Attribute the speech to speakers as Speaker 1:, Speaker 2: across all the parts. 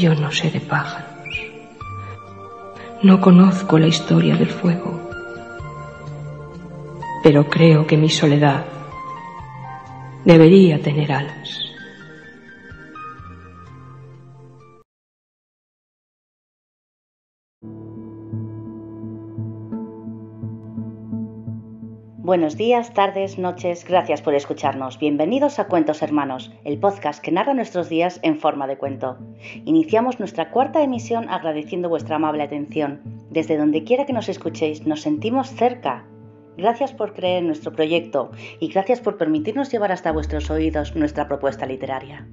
Speaker 1: Yo no sé de pájaros. No conozco la historia del fuego. Pero creo que mi soledad debería tener alas.
Speaker 2: Buenos días, tardes, noches, gracias por escucharnos. Bienvenidos a Cuentos Hermanos, el podcast que narra nuestros días en forma de cuento. Iniciamos nuestra cuarta emisión agradeciendo vuestra amable atención. Desde donde quiera que nos escuchéis, nos sentimos cerca. Gracias por creer en nuestro proyecto y gracias por permitirnos llevar hasta vuestros oídos nuestra propuesta literaria.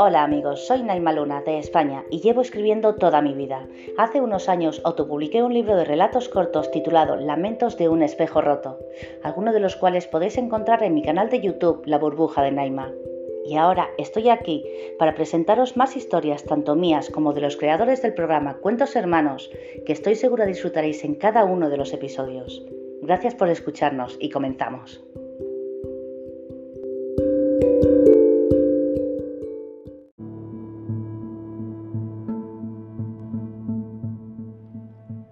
Speaker 2: Hola amigos, soy Naima Luna de España y llevo escribiendo toda mi vida. Hace unos años autopubliqué un libro de relatos cortos titulado Lamentos de un espejo roto, algunos de los cuales podéis encontrar en mi canal de YouTube La burbuja de Naima. Y ahora estoy aquí para presentaros más historias tanto mías como de los creadores del programa Cuentos Hermanos, que estoy segura disfrutaréis en cada uno de los episodios. Gracias por escucharnos y comenzamos.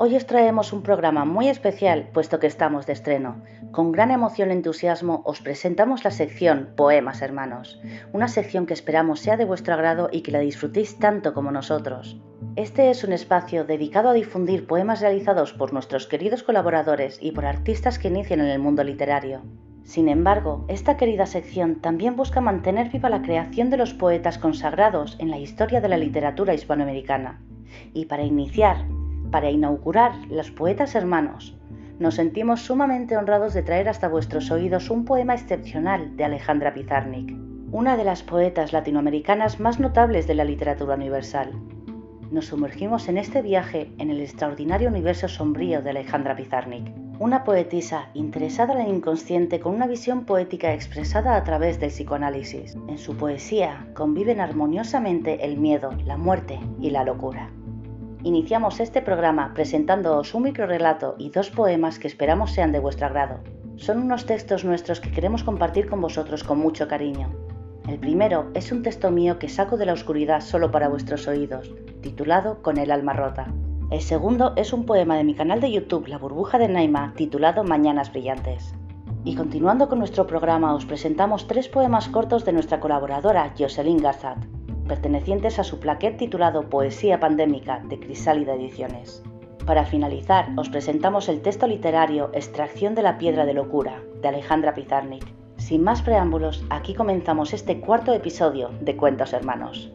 Speaker 2: Hoy os traemos un programa muy especial, puesto que estamos de estreno. Con gran emoción y entusiasmo os presentamos la sección Poemas Hermanos, una sección que esperamos sea de vuestro agrado y que la disfrutéis tanto como nosotros. Este es un espacio dedicado a difundir poemas realizados por nuestros queridos colaboradores y por artistas que inician en el mundo literario. Sin embargo, esta querida sección también busca mantener viva la creación de los poetas consagrados en la historia de la literatura hispanoamericana. Y para iniciar, para inaugurar Los Poetas Hermanos, nos sentimos sumamente honrados de traer hasta vuestros oídos un poema excepcional de Alejandra Pizarnik, una de las poetas latinoamericanas más notables de la literatura universal. Nos sumergimos en este viaje en el extraordinario universo sombrío de Alejandra Pizarnik, una poetisa interesada en el inconsciente con una visión poética expresada a través del psicoanálisis. En su poesía conviven armoniosamente el miedo, la muerte y la locura. Iniciamos este programa presentándoos un microrelato y dos poemas que esperamos sean de vuestro agrado. Son unos textos nuestros que queremos compartir con vosotros con mucho cariño. El primero es un texto mío que saco de la oscuridad solo para vuestros oídos, titulado Con el alma rota. El segundo es un poema de mi canal de YouTube La burbuja de Naima, titulado Mañanas brillantes. Y continuando con nuestro programa os presentamos tres poemas cortos de nuestra colaboradora Jocelyn Garzat, pertenecientes a su plaquet titulado Poesía Pandémica de Crisálida Ediciones. Para finalizar, os presentamos el texto literario Extracción de la Piedra de Locura, de Alejandra Pizarnik. Sin más preámbulos, aquí comenzamos este cuarto episodio de Cuentos Hermanos.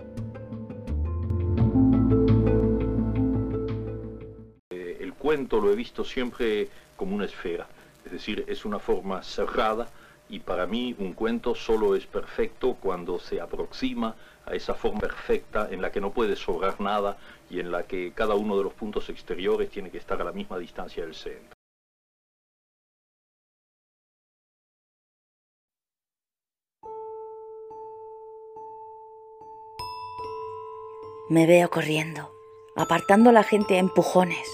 Speaker 3: Eh, el cuento lo he visto siempre como una esfera, es decir, es una forma cerrada y para mí un cuento solo es perfecto cuando se aproxima esa forma perfecta en la que no puede sobrar nada y en la que cada uno de los puntos exteriores tiene que estar a la misma distancia del centro.
Speaker 2: Me veo corriendo, apartando a la gente a empujones,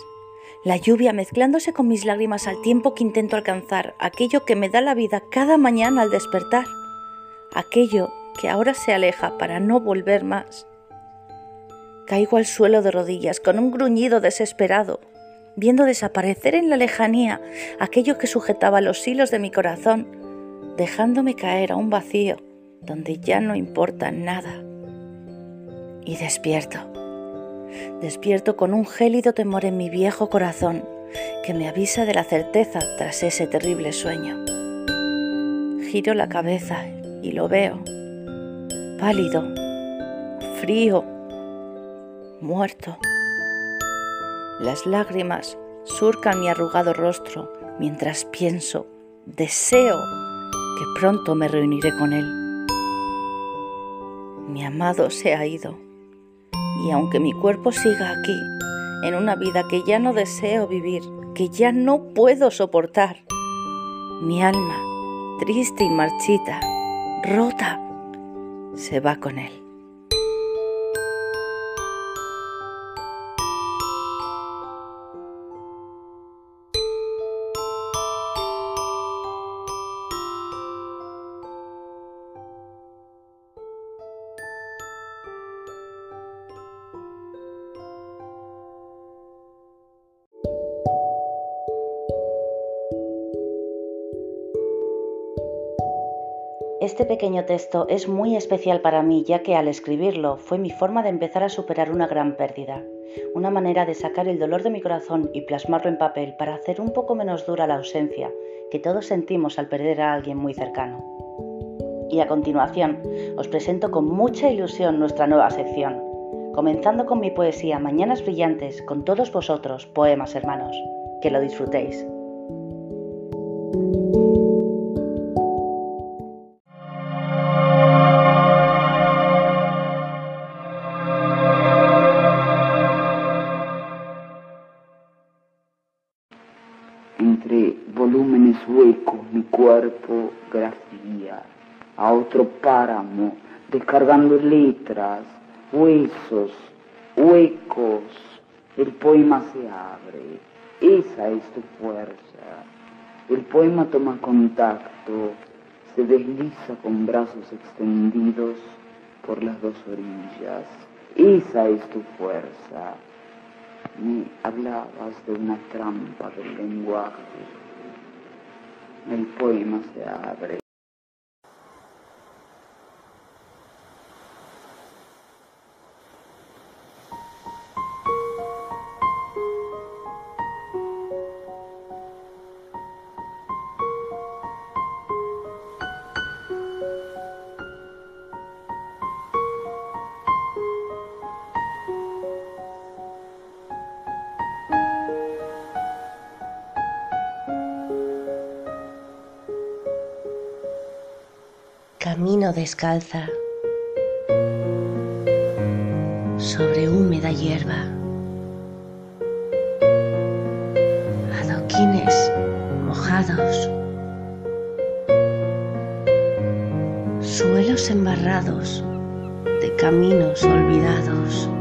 Speaker 2: la lluvia mezclándose con mis lágrimas al tiempo que intento alcanzar aquello que me da la vida cada mañana al despertar, aquello que ahora se aleja para no volver más. Caigo al suelo de rodillas con un gruñido desesperado, viendo desaparecer en la lejanía aquello que sujetaba los hilos de mi corazón, dejándome caer a un vacío donde ya no importa nada. Y despierto. Despierto con un gélido temor en mi viejo corazón que me avisa de la certeza tras ese terrible sueño. Giro la cabeza y lo veo pálido, frío, muerto. Las lágrimas surcan mi arrugado rostro mientras pienso, deseo que pronto me reuniré con él. Mi amado se ha ido y aunque mi cuerpo siga aquí, en una vida que ya no deseo vivir, que ya no puedo soportar, mi alma, triste y marchita, rota, se va con él. Este pequeño texto es muy especial para mí ya que al escribirlo fue mi forma de empezar a superar una gran pérdida, una manera de sacar el dolor de mi corazón y plasmarlo en papel para hacer un poco menos dura la ausencia que todos sentimos al perder a alguien muy cercano. Y a continuación os presento con mucha ilusión nuestra nueva sección, comenzando con mi poesía Mañanas Brillantes con todos vosotros, poemas hermanos. Que lo disfrutéis.
Speaker 4: A otro páramo, descargando letras, huesos, huecos, el poema se abre, esa es tu fuerza. El poema toma contacto, se desliza con brazos extendidos por las dos orillas, esa es tu fuerza. Me hablabas de una trampa del lenguaje el poema se abre.
Speaker 2: Camino descalza sobre húmeda hierba. Adoquines mojados. Suelos embarrados de caminos olvidados.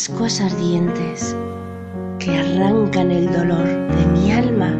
Speaker 2: Ascuas ardientes que arrancan el dolor de mi alma,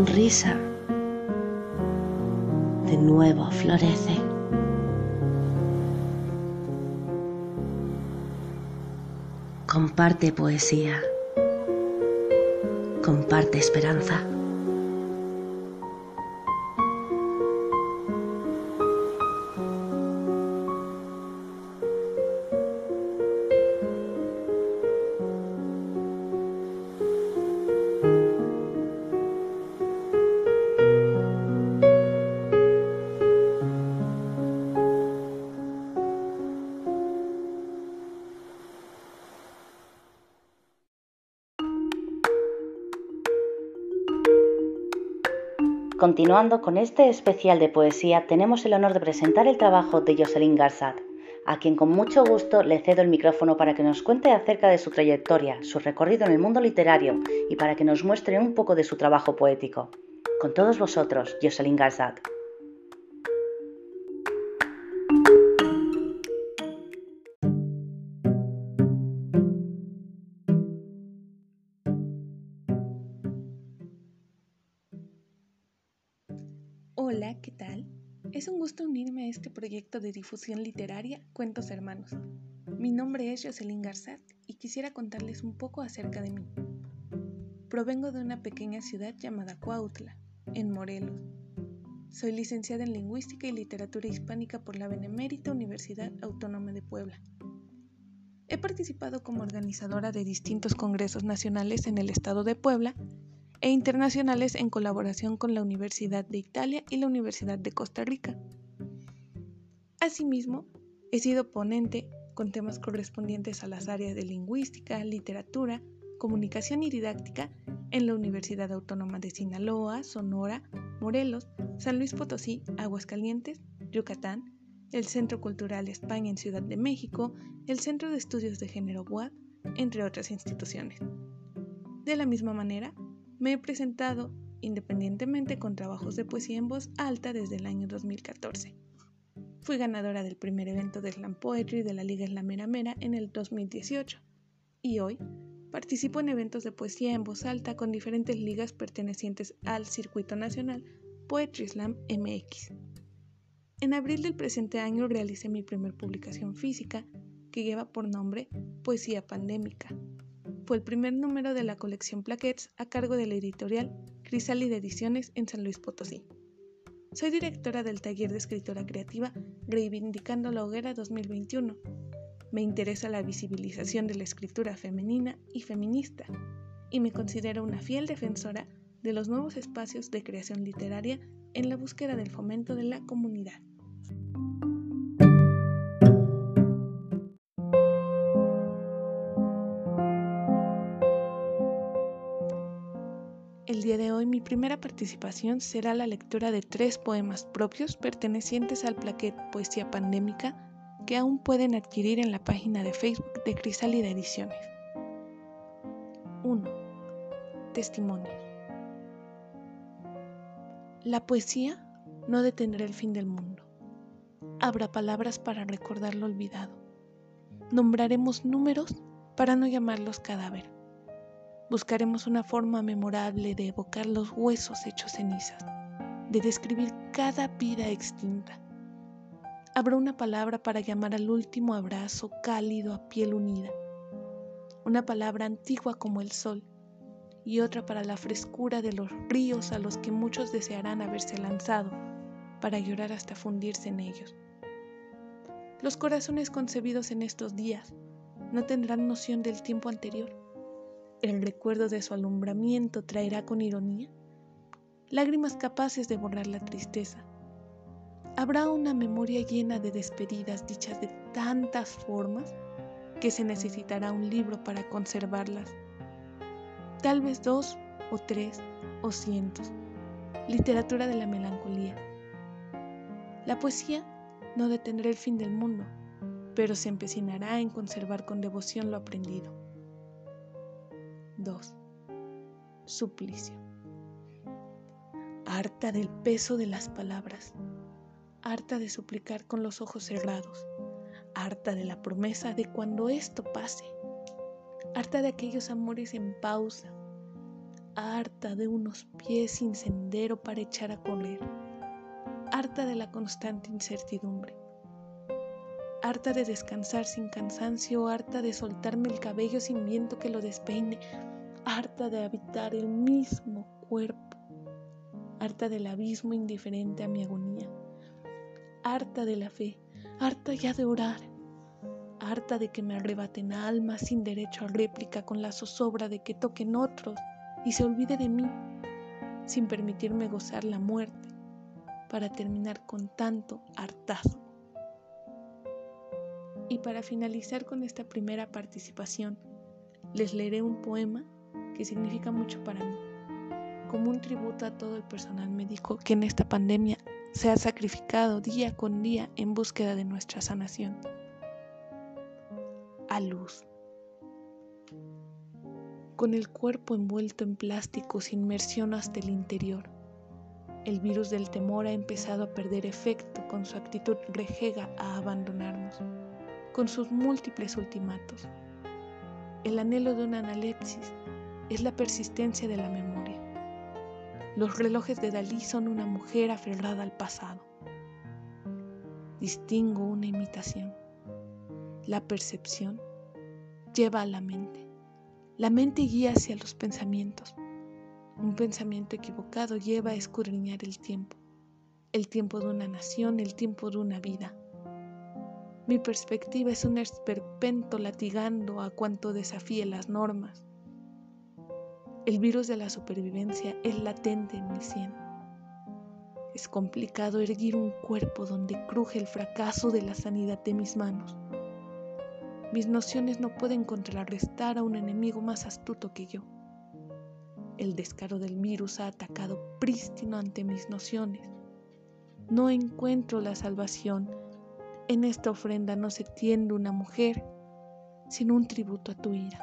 Speaker 2: sonrisa de nuevo florece. Comparte poesía, comparte esperanza. Continuando con este especial de poesía, tenemos el honor de presentar el trabajo de Jocelyn Garzat, a quien con mucho gusto le cedo el micrófono para que nos cuente acerca de su trayectoria, su recorrido en el mundo literario y para que nos muestre un poco de su trabajo poético. Con todos vosotros, Jocelyn Garzat.
Speaker 5: Hola, ¿qué tal? Es un gusto unirme a este proyecto de difusión literaria Cuentos Hermanos. Mi nombre es Jocelyn Garzat y quisiera contarles un poco acerca de mí. Provengo de una pequeña ciudad llamada Cuautla, en Morelos. Soy licenciada en Lingüística y Literatura Hispánica por la Benemérita Universidad Autónoma de Puebla. He participado como organizadora de distintos congresos nacionales en el estado de Puebla e internacionales en colaboración con la Universidad de Italia y la Universidad de Costa Rica. Asimismo, he sido ponente con temas correspondientes a las áreas de lingüística, literatura, comunicación y didáctica en la Universidad Autónoma de Sinaloa, Sonora, Morelos, San Luis Potosí, Aguascalientes, Yucatán, el Centro Cultural España en Ciudad de México, el Centro de Estudios de Género WAD, entre otras instituciones. De la misma manera, me he presentado independientemente con trabajos de poesía en voz alta desde el año 2014. Fui ganadora del primer evento de Slam Poetry de la Liga Slamera Mera en el 2018 y hoy participo en eventos de poesía en voz alta con diferentes ligas pertenecientes al circuito nacional Poetry Slam MX. En abril del presente año realicé mi primer publicación física que lleva por nombre Poesía Pandémica. Fue el primer número de la colección Plaquettes a cargo de la editorial Crisálida Ediciones en San Luis Potosí. Soy directora del taller de escritora creativa Reivindicando la Hoguera 2021. Me interesa la visibilización de la escritura femenina y feminista y me considero una fiel defensora de los nuevos espacios de creación literaria en la búsqueda del fomento de la comunidad. Hoy mi primera participación será la lectura de tres poemas propios pertenecientes al plaquet Poesía Pandémica que aún pueden adquirir en la página de Facebook de Crisálida Ediciones. 1. Testimonios. La poesía no detendrá el fin del mundo. Habrá palabras para recordar lo olvidado. Nombraremos números para no llamarlos cadáver Buscaremos una forma memorable de evocar los huesos hechos cenizas, de describir cada vida extinta. Habrá una palabra para llamar al último abrazo cálido a piel unida, una palabra antigua como el sol y otra para la frescura de los ríos a los que muchos desearán haberse lanzado para llorar hasta fundirse en ellos. Los corazones concebidos en estos días no tendrán noción del tiempo anterior el recuerdo de su alumbramiento traerá con ironía lágrimas capaces de borrar la tristeza. Habrá una memoria llena de despedidas dichas de tantas formas que se necesitará un libro para conservarlas. Tal vez dos o tres o cientos. Literatura de la melancolía. La poesía no detendrá el fin del mundo, pero se empecinará en conservar con devoción lo aprendido. 2. Suplicio. Harta del peso de las palabras, harta de suplicar con los ojos cerrados, harta de la promesa de cuando esto pase, harta de aquellos amores en pausa, harta de unos pies sin sendero para echar a correr, harta de la constante incertidumbre. Harta de descansar sin cansancio, harta de soltarme el cabello sin viento que lo despeine, harta de habitar el mismo cuerpo, harta del abismo indiferente a mi agonía, harta de la fe, harta ya de orar, harta de que me arrebaten alma sin derecho a réplica con la zozobra de que toquen otros y se olvide de mí, sin permitirme gozar la muerte, para terminar con tanto hartazgo. Y para finalizar con esta primera participación, les leeré un poema que significa mucho para mí, como un tributo a todo el personal médico que en esta pandemia se ha sacrificado día con día en búsqueda de nuestra sanación. A luz. Con el cuerpo envuelto en plástico sin inmersión hasta el interior, el virus del temor ha empezado a perder efecto con su actitud rejega a abandonarnos, con sus múltiples ultimatos. El anhelo de una analepsis es la persistencia de la memoria. Los relojes de Dalí son una mujer aferrada al pasado. Distingo una imitación. La percepción lleva a la mente. La mente guía hacia los pensamientos. Un pensamiento equivocado lleva a escudriñar el tiempo. El tiempo de una nación, el tiempo de una vida. Mi perspectiva es un esperpento latigando a cuanto desafíe las normas. El virus de la supervivencia es latente en mi sien. Es complicado erguir un cuerpo donde cruje el fracaso de la sanidad de mis manos. Mis nociones no pueden contrarrestar a un enemigo más astuto que yo. El descaro del virus ha atacado prístino ante mis nociones. No encuentro la salvación En esta ofrenda no se tiende una mujer, sino un tributo a tu ira.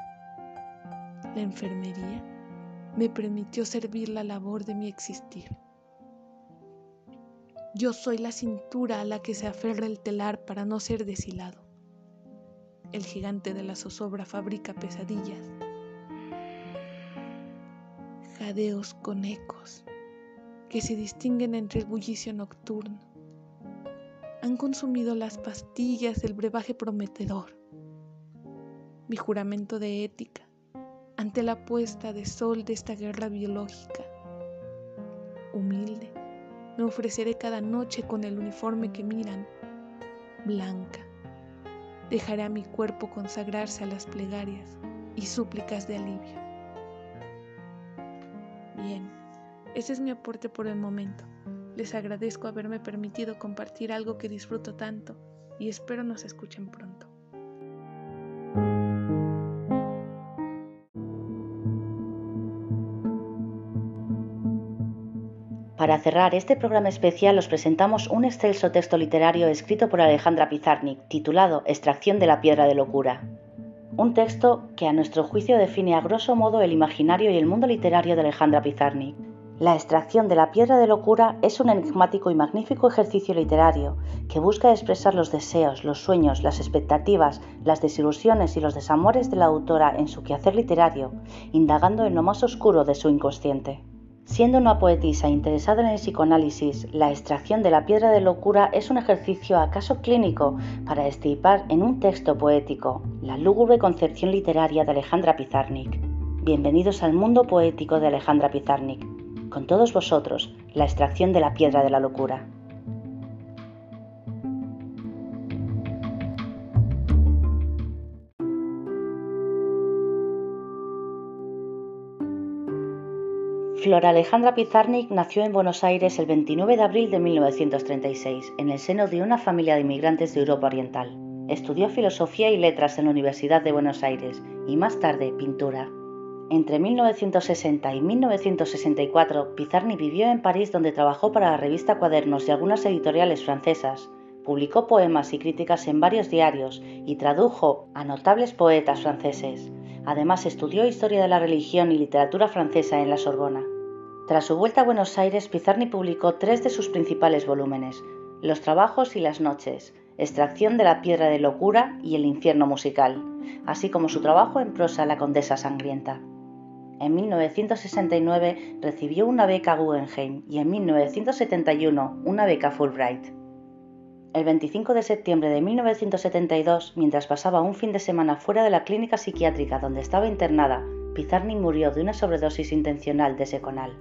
Speaker 5: La enfermería me permitió servir la labor de mi existir. Yo soy la cintura a la que se aferra el telar para no ser deshilado. El gigante de la zozobra fabrica pesadillas, jadeos con ecos que se distinguen entre el bullicio nocturno. Han consumido las pastillas del brebaje prometedor. Mi juramento de ética ante la puesta de sol de esta guerra biológica. Humilde, me ofreceré cada noche con el uniforme que miran, blanca. Dejaré a mi cuerpo consagrarse a las plegarias y súplicas de alivio. Bien, ese es mi aporte por el momento. Les agradezco haberme permitido compartir algo que disfruto tanto y espero nos escuchen pronto.
Speaker 2: Para cerrar este programa especial os presentamos un excelso texto literario escrito por Alejandra Pizarnik titulado Extracción de la piedra de locura. Un texto que a nuestro juicio define a grosso modo el imaginario y el mundo literario de Alejandra Pizarnik. La extracción de la piedra de locura es un enigmático y magnífico ejercicio literario que busca expresar los deseos, los sueños, las expectativas, las desilusiones y los desamores de la autora en su quehacer literario, indagando en lo más oscuro de su inconsciente. Siendo una poetisa interesada en el psicoanálisis, la extracción de la piedra de locura es un ejercicio acaso clínico para estipar en un texto poético la lúgubre concepción literaria de Alejandra Pizarnik. Bienvenidos al mundo poético de Alejandra Pizarnik. Con todos vosotros, la extracción de la piedra de la locura. Flora Alejandra Pizarnik nació en Buenos Aires el 29 de abril de 1936, en el seno de una familia de inmigrantes de Europa Oriental. Estudió filosofía y letras en la Universidad de Buenos Aires y más tarde pintura. Entre 1960 y 1964, Pizarnik vivió en París donde trabajó para la revista Cuadernos y algunas editoriales francesas. Publicó poemas y críticas en varios diarios y tradujo a notables poetas franceses. Además, estudió historia de la religión y literatura francesa en la Sorbona. Tras su vuelta a Buenos Aires, Pizarnik publicó tres de sus principales volúmenes, Los trabajos y las noches, Extracción de la piedra de locura y El infierno musical, así como su trabajo en prosa La condesa sangrienta. En 1969 recibió una beca Guggenheim y en 1971 una beca Fulbright. El 25 de septiembre de 1972, mientras pasaba un fin de semana fuera de la clínica psiquiátrica donde estaba internada, Pizarnik murió de una sobredosis intencional de seconal.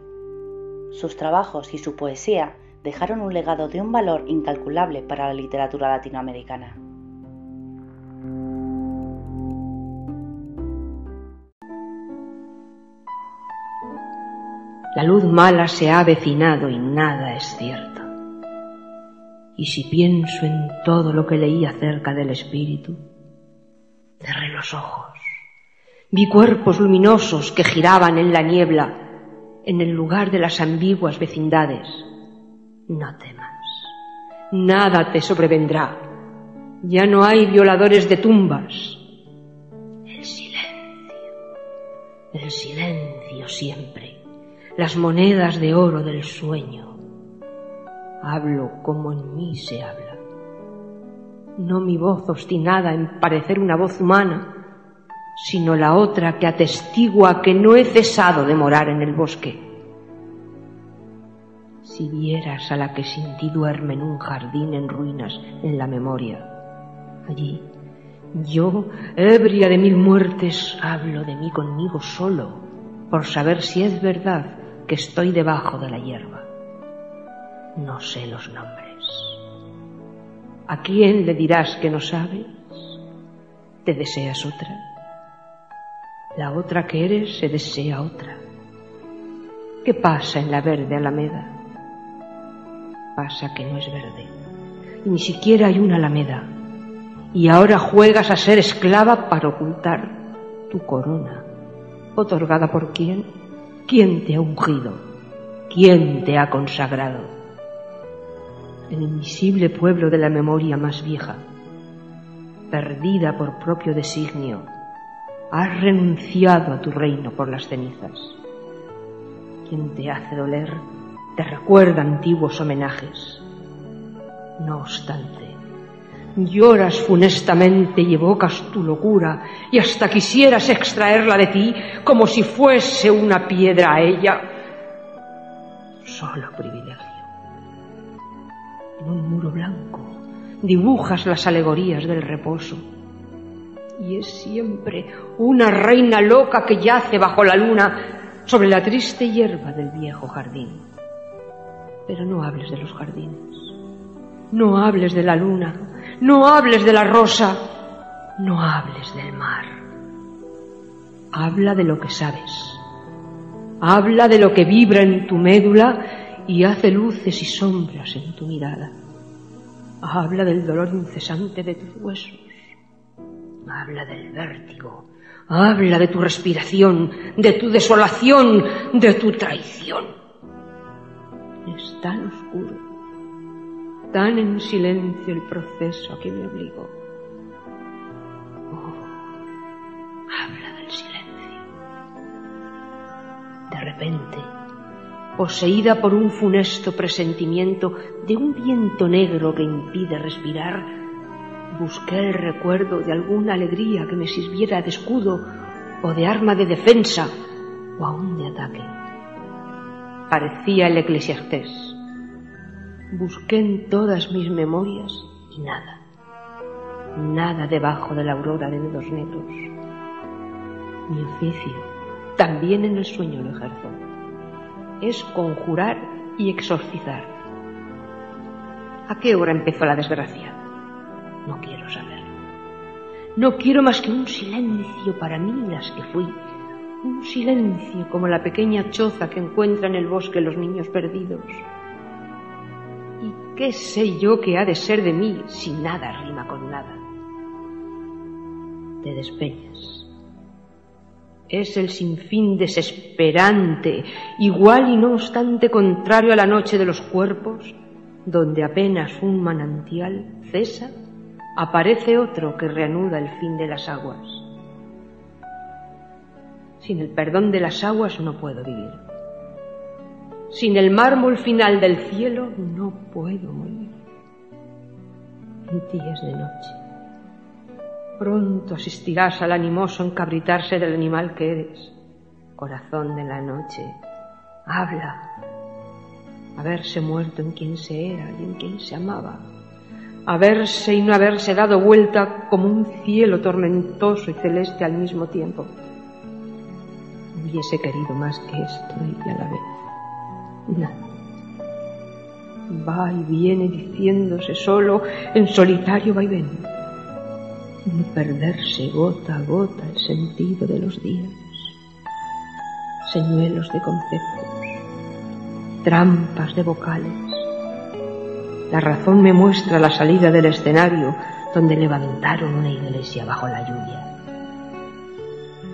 Speaker 2: Sus trabajos y su poesía dejaron un legado de un valor incalculable para la literatura latinoamericana.
Speaker 1: La luz mala se ha avecinado y nada es cierto. Y si pienso en todo lo que leí acerca del espíritu, cerré los ojos. Vi cuerpos luminosos que giraban en la niebla, en el lugar de las ambiguas vecindades. No temas, nada te sobrevendrá. Ya no hay violadores de tumbas. El silencio, el silencio siempre, las monedas de oro del sueño hablo como en mí se habla. No mi voz obstinada en parecer una voz humana, sino la otra que atestigua que no he cesado de morar en el bosque. Si vieras a la que sin ti duerme en un jardín en ruinas en la memoria, allí yo, ebria de mil muertes, hablo de mí conmigo solo, por saber si es verdad que estoy debajo de la hierba. No sé los nombres. ¿A quién le dirás que no sabes? ¿Te deseas otra? La otra que eres se desea otra. ¿Qué pasa en la verde alameda? Pasa que no es verde. Y ni siquiera hay una alameda. Y ahora juegas a ser esclava para ocultar tu corona. ¿Otorgada por quién? ¿Quién te ha ungido? ¿Quién te ha consagrado? el invisible pueblo de la memoria más vieja, perdida por propio designio, has renunciado a tu reino por las cenizas. Quien te hace doler te recuerda antiguos homenajes. No obstante, lloras funestamente y evocas tu locura y hasta quisieras extraerla de ti como si fuese una piedra a ella. Solo privilegio. En un muro blanco dibujas las alegorías del reposo y es siempre una reina loca que yace bajo la luna sobre la triste hierba del viejo jardín. Pero no hables de los jardines, no hables de la luna, no hables de la rosa, no hables del mar. Habla de lo que sabes, habla de lo que vibra en tu médula y hace luces y sombras en tu mirada. Habla del dolor incesante de tus huesos Habla del vértigo, habla de tu respiración, de tu desolación, de tu traición. Es tan oscuro, tan en silencio el proceso a que me obligo. Oh, habla del silencio. De repente, poseída por un funesto presentimiento de un viento negro que impide respirar, Busqué el recuerdo de alguna alegría que me sirviera de escudo o de arma de defensa o aún de ataque. Parecía el eclesiastés. Busqué en todas mis memorias y nada. Nada debajo de la aurora de dedos negros. Mi oficio, también en el sueño lo ejerzo, es conjurar y exorcizar. ¿A qué hora empezó la desgracia? No quiero saber. No quiero más que un silencio para mí las que fui. Un silencio como la pequeña choza que encuentran en el bosque los niños perdidos. ¿Y qué sé yo que ha de ser de mí si nada rima con nada? Te despeñas. Es el sinfín desesperante, igual y no obstante contrario a la noche de los cuerpos, donde apenas un manantial cesa aparece otro que reanuda el fin de las aguas. Sin el perdón de las aguas no puedo vivir. Sin el mármol final del cielo no puedo morir. En ti es de noche. Pronto asistirás al animoso encabritarse del animal que eres. Corazón de la noche, habla. Haberse muerto en quien se era y en quien se amaba haberse y no haberse dado vuelta como un cielo tormentoso y celeste al mismo tiempo. Hubiese querido más que esto y a la vez. Nada. Va y viene diciéndose solo en solitario vaivén. No perderse gota a gota el sentido de los días. Señuelos de conceptos, trampas de vocales, la razón me muestra la salida del escenario donde levantaron una iglesia bajo la lluvia.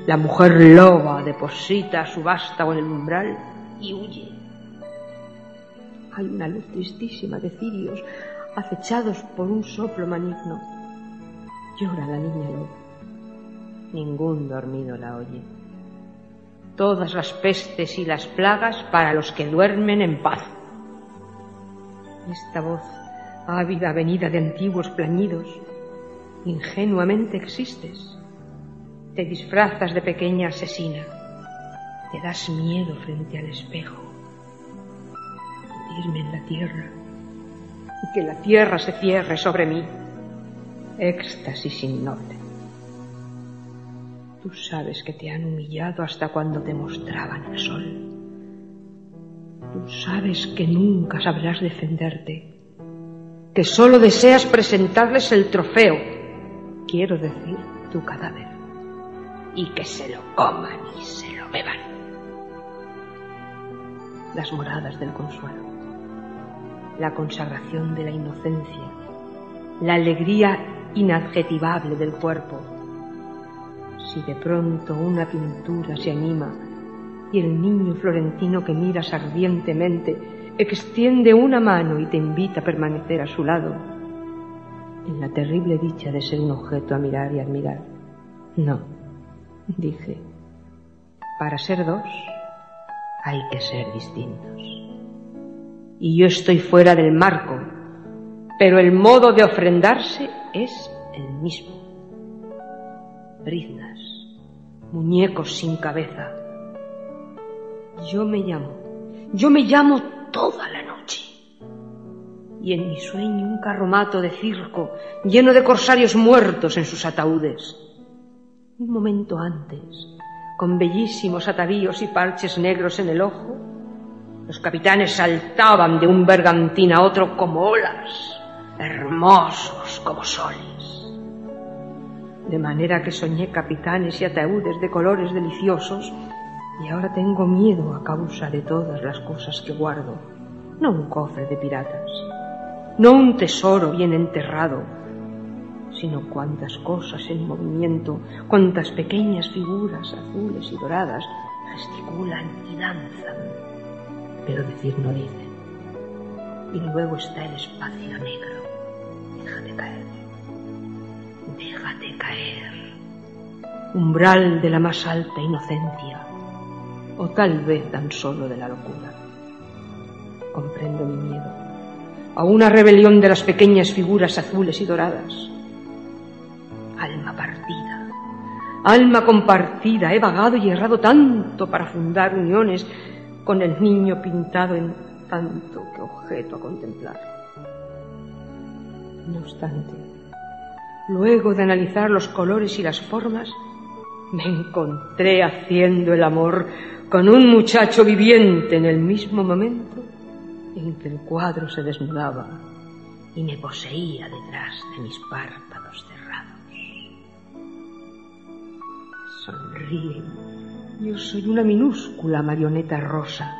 Speaker 1: La mujer loba deposita su vástago en el umbral y huye. Hay una luz tristísima de cirios acechados por un soplo maligno. Llora la niña loba. Ningún dormido la oye. Todas las pestes y las plagas para los que duermen en paz. Esta voz ávida venida de antiguos plañidos, ingenuamente existes. Te disfrazas de pequeña asesina. Te das miedo frente al espejo. Irme en la tierra y que la tierra se cierre sobre mí. Éxtasis innoble. Tú sabes que te han humillado hasta cuando te mostraban el sol. Tú sabes que nunca sabrás defenderte, que solo deseas presentarles el trofeo, quiero decir, tu cadáver, y que se lo coman y se lo beban. Las moradas del consuelo, la consagración de la inocencia, la alegría inadjetivable del cuerpo. Si de pronto una pintura se anima y el niño florentino que miras ardientemente extiende una mano y te invita a permanecer a su lado, en la terrible dicha de ser un objeto a mirar y admirar. No, dije, para ser dos hay que ser distintos. Y yo estoy fuera del marco, pero el modo de ofrendarse es el mismo. Briznas, muñecos sin cabeza. Yo me llamo, yo me llamo toda la noche. Y en mi sueño un carromato de circo lleno de corsarios muertos en sus ataúdes. Un momento antes, con bellísimos atavíos y parches negros en el ojo, los capitanes saltaban de un bergantín a otro como olas, hermosos como soles. De manera que soñé capitanes y ataúdes de colores deliciosos y ahora tengo miedo a causa de todas las cosas que guardo. No un cofre de piratas, no un tesoro bien enterrado, sino cuántas cosas en movimiento, cuántas pequeñas figuras azules y doradas gesticulan y danzan, pero decir no dicen. Y luego está el espacio negro. Déjate caer. Déjate caer. Umbral de la más alta inocencia o tal vez tan solo de la locura. Comprendo mi miedo a una rebelión de las pequeñas figuras azules y doradas. Alma partida, alma compartida, he vagado y errado tanto para fundar uniones con el niño pintado en tanto que objeto a contemplar. No obstante, luego de analizar los colores y las formas, me encontré haciendo el amor con un muchacho viviente en el mismo momento en que el cuadro se desnudaba y me poseía detrás de mis párpados cerrados. Sonríe. Yo soy una minúscula marioneta rosa.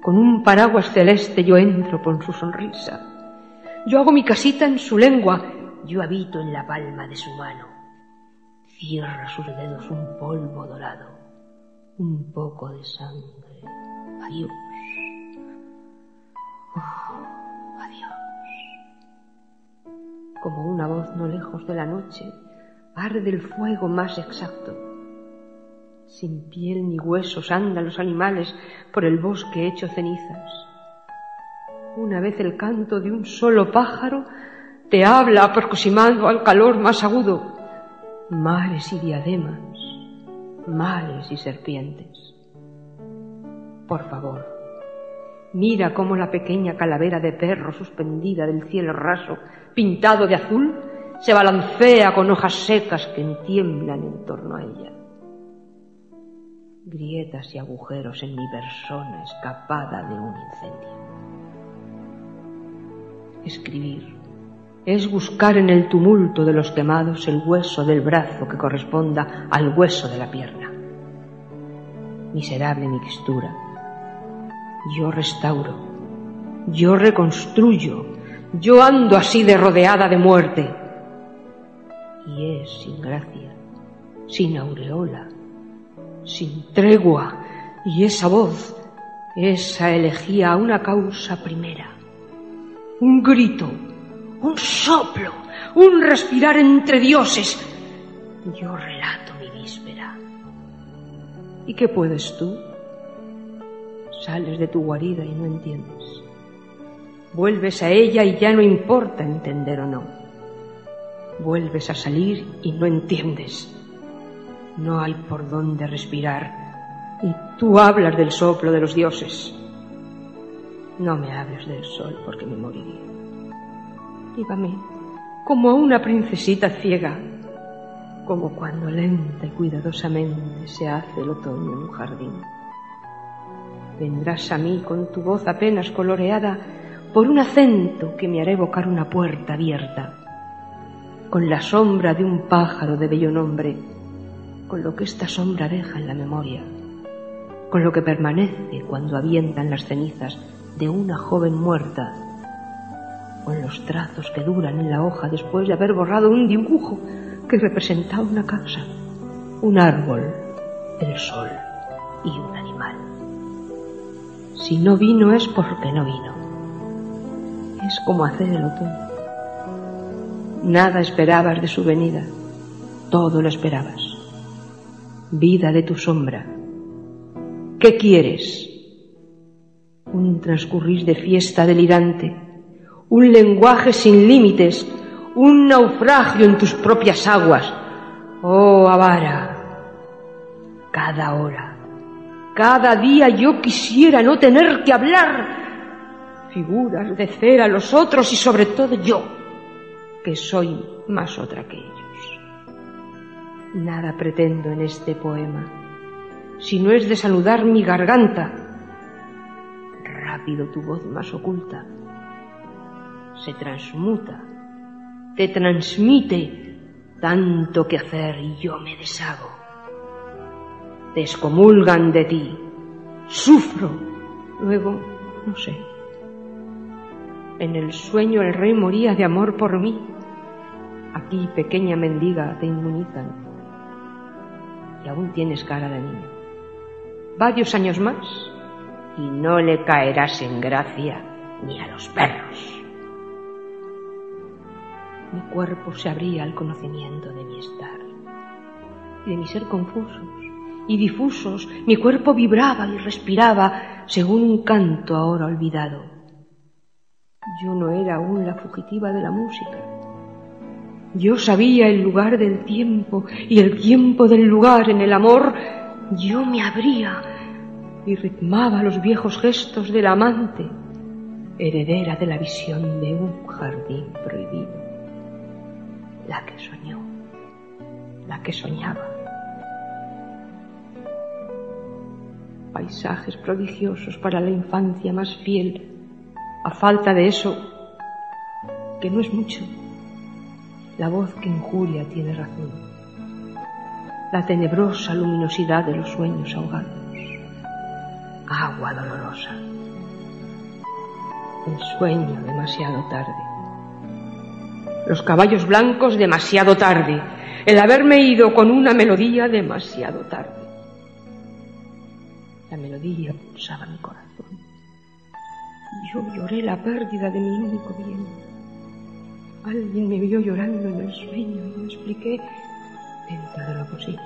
Speaker 1: Con un paraguas celeste yo entro con su sonrisa. Yo hago mi casita en su lengua. Yo habito en la palma de su mano. Cierra sus dedos un polvo dorado un poco de sangre. Adiós. adiós. Como una voz no lejos de la noche, arde el fuego más exacto. Sin piel ni huesos andan los animales por el bosque hecho cenizas. Una vez el canto de un solo pájaro te habla aproximando al calor más agudo. Mares y diademas males y serpientes. Por favor, mira cómo la pequeña calavera de perro suspendida del cielo raso, pintado de azul, se balancea con hojas secas que tiemblan en torno a ella. Grietas y agujeros en mi persona escapada de un incendio. Escribir es buscar en el tumulto de los quemados el hueso del brazo que corresponda al hueso de la pierna. Miserable mixtura. Yo restauro, yo reconstruyo, yo ando así de rodeada de muerte. Y es sin gracia, sin aureola, sin tregua, y esa voz, esa elegía a una causa primera, un grito un soplo, un respirar entre dioses. Yo relato mi víspera. ¿Y qué puedes tú? Sales de tu guarida y no entiendes. Vuelves a ella y ya no importa entender o no. Vuelves a salir y no entiendes. No hay por dónde respirar. Y tú hablas del soplo de los dioses. No me hables del sol porque me moriría como a una princesita ciega, como cuando lenta y cuidadosamente se hace el otoño en un jardín. Vendrás a mí con tu voz apenas coloreada por un acento que me hará evocar una puerta abierta, con la sombra de un pájaro de bello nombre, con lo que esta sombra deja en la memoria, con lo que permanece cuando avientan las cenizas de una joven muerta con los trazos que duran en la hoja después de haber borrado un dibujo que representaba una casa, un árbol, el sol y un animal. Si no vino es porque no vino. Es como hacer el otoño. Nada esperabas de su venida, todo lo esperabas. Vida de tu sombra. ¿Qué quieres? Un transcurrir de fiesta delirante, un lenguaje sin límites, un naufragio en tus propias aguas. Oh, Avara, cada hora, cada día yo quisiera no tener que hablar. Figuras de cera los otros y sobre todo yo, que soy más otra que ellos. Nada pretendo en este poema, si no es de saludar mi garganta. Rápido tu voz más oculta se transmuta, te transmite tanto que hacer y yo me deshago. Te excomulgan de ti, sufro, luego, no sé. En el sueño el rey moría de amor por mí. Aquí, pequeña mendiga, te inmunizan. Y aún tienes cara de niño. Varios años más y no le caerás en gracia ni a los perros mi cuerpo se abría al conocimiento de mi estar y de mi ser confusos y difusos. Mi cuerpo vibraba y respiraba según un canto ahora olvidado. Yo no era aún la fugitiva de la música. Yo sabía el lugar del tiempo y el tiempo del lugar en el amor. Yo me abría y ritmaba los viejos gestos del amante, heredera de la visión de un jardín prohibido la que soñó, la que soñaba. Paisajes prodigiosos para la infancia más fiel, a falta de eso, que no es mucho. La voz que injuria tiene razón. La tenebrosa luminosidad de los sueños ahogados. Agua dolorosa. El sueño demasiado tarde los caballos blancos demasiado tarde, el haberme ido con una melodía demasiado tarde. La melodía pulsaba mi corazón. Yo lloré la pérdida de mi único bien. Alguien me vio llorando en el sueño y me expliqué dentro de lo posible,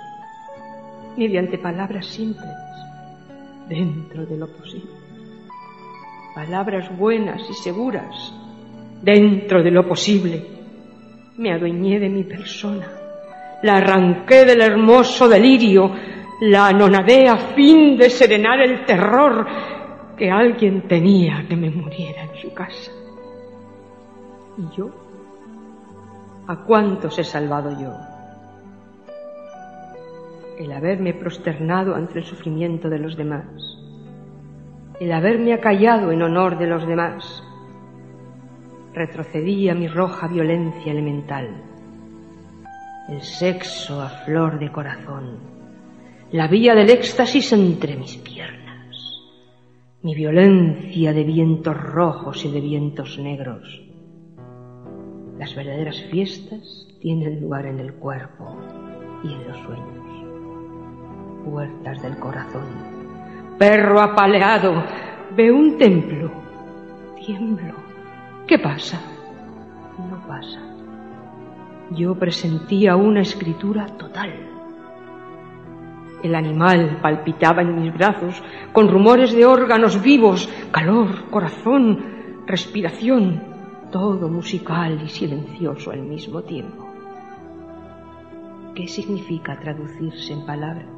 Speaker 1: mediante palabras simples, dentro de lo posible. Palabras buenas y seguras, dentro de lo posible me adueñé de mi persona, la arranqué del hermoso delirio, la anonadé a fin de serenar el terror que alguien tenía que me muriera en su casa. ¿Y yo? ¿A cuántos he salvado yo? El haberme prosternado ante el sufrimiento de los demás, el haberme acallado en honor de los demás, retrocedía mi roja violencia elemental. El sexo a flor de corazón, la vía del éxtasis entre mis piernas, mi violencia de vientos rojos y de vientos negros. Las verdaderas fiestas tienen lugar en el cuerpo y en los sueños. Puertas del corazón, perro apaleado, ve un templo, tiemblo ¿Qué pasa? No pasa. Yo presentía una escritura total. El animal palpitaba en mis brazos con rumores de órganos vivos, calor, corazón, respiración, todo musical y silencioso al mismo tiempo. ¿Qué significa traducirse en palabras?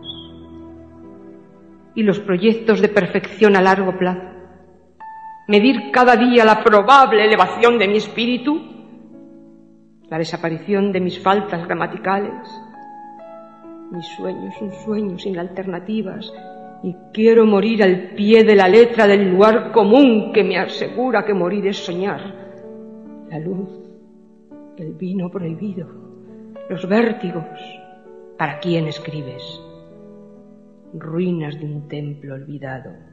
Speaker 1: ¿Y los proyectos de perfección a largo plazo? Medir cada día la probable elevación de mi espíritu, la desaparición de mis faltas gramaticales. Mi sueño es un sueño sin alternativas y quiero morir al pie de la letra del lugar común que me asegura que morir es soñar. La luz, el vino prohibido, los vértigos. ¿Para quién escribes? Ruinas de un templo olvidado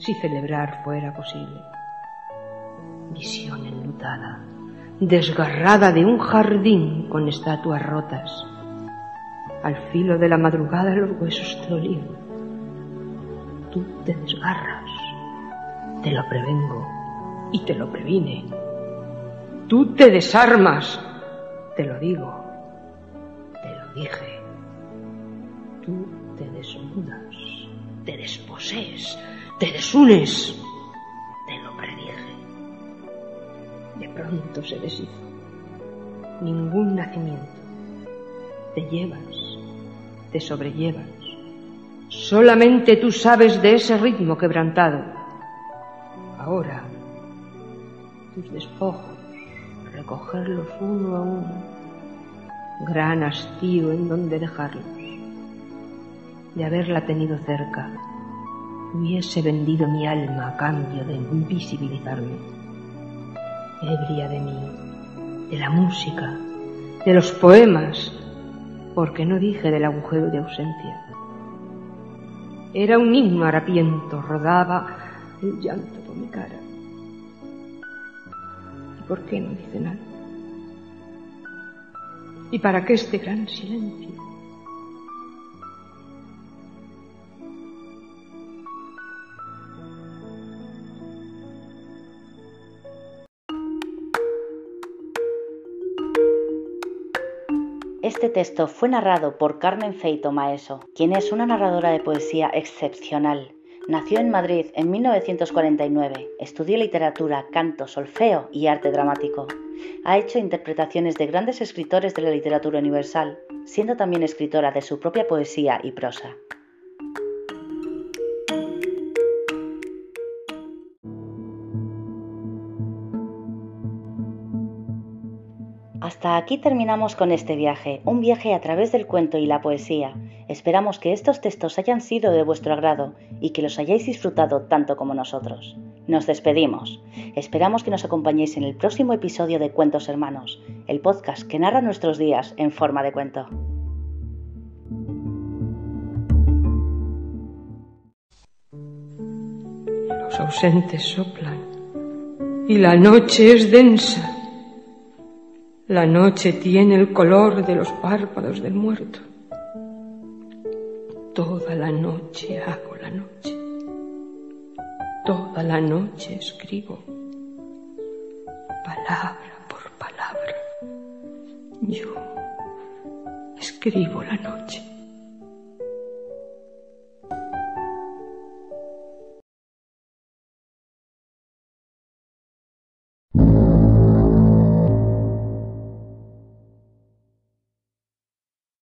Speaker 1: si celebrar fuera posible. Visión enlutada, desgarrada de un jardín con estatuas rotas. Al filo de la madrugada los huesos te dolían. Tú te desgarras, Te lo prevengo y te lo previne. Tú te desarmas, te lo digo, te lo dije. Tú te desnudas, te desposees, te desunes, te lo predije. De pronto se deshizo. Ningún nacimiento. Te llevas, te sobrellevas. Solamente tú sabes de ese ritmo quebrantado. Ahora, tus despojos, recogerlos uno a uno. Gran hastío en donde dejarlos. De haberla tenido cerca, hubiese vendido mi alma a cambio de invisibilizarme. Ebria de mí, de la música, de los poemas, porque no dije del agujero de ausencia. Era un himno harapiento, rodaba el llanto por mi cara. ¿Y por qué no dice nada? ¿Y para qué este gran silencio?
Speaker 2: Este texto fue narrado por Carmen Feito Maeso, quien es una narradora de poesía excepcional. Nació en Madrid en 1949, estudió literatura, canto, solfeo y arte dramático. Ha hecho interpretaciones de grandes escritores de la literatura universal, siendo también escritora de su propia poesía y prosa. Hasta aquí terminamos con este viaje, un viaje a través del cuento y la poesía. Esperamos que estos textos hayan sido de vuestro agrado y que los hayáis disfrutado tanto como nosotros. Nos despedimos. Esperamos que nos acompañéis en el próximo episodio de Cuentos Hermanos, el podcast que narra nuestros días en forma de cuento.
Speaker 1: Los ausentes soplan y la noche es densa. La noche tiene el color de los párpados del muerto. Toda la noche hago la noche. Toda la noche escribo. Palabra por palabra. Yo escribo la noche.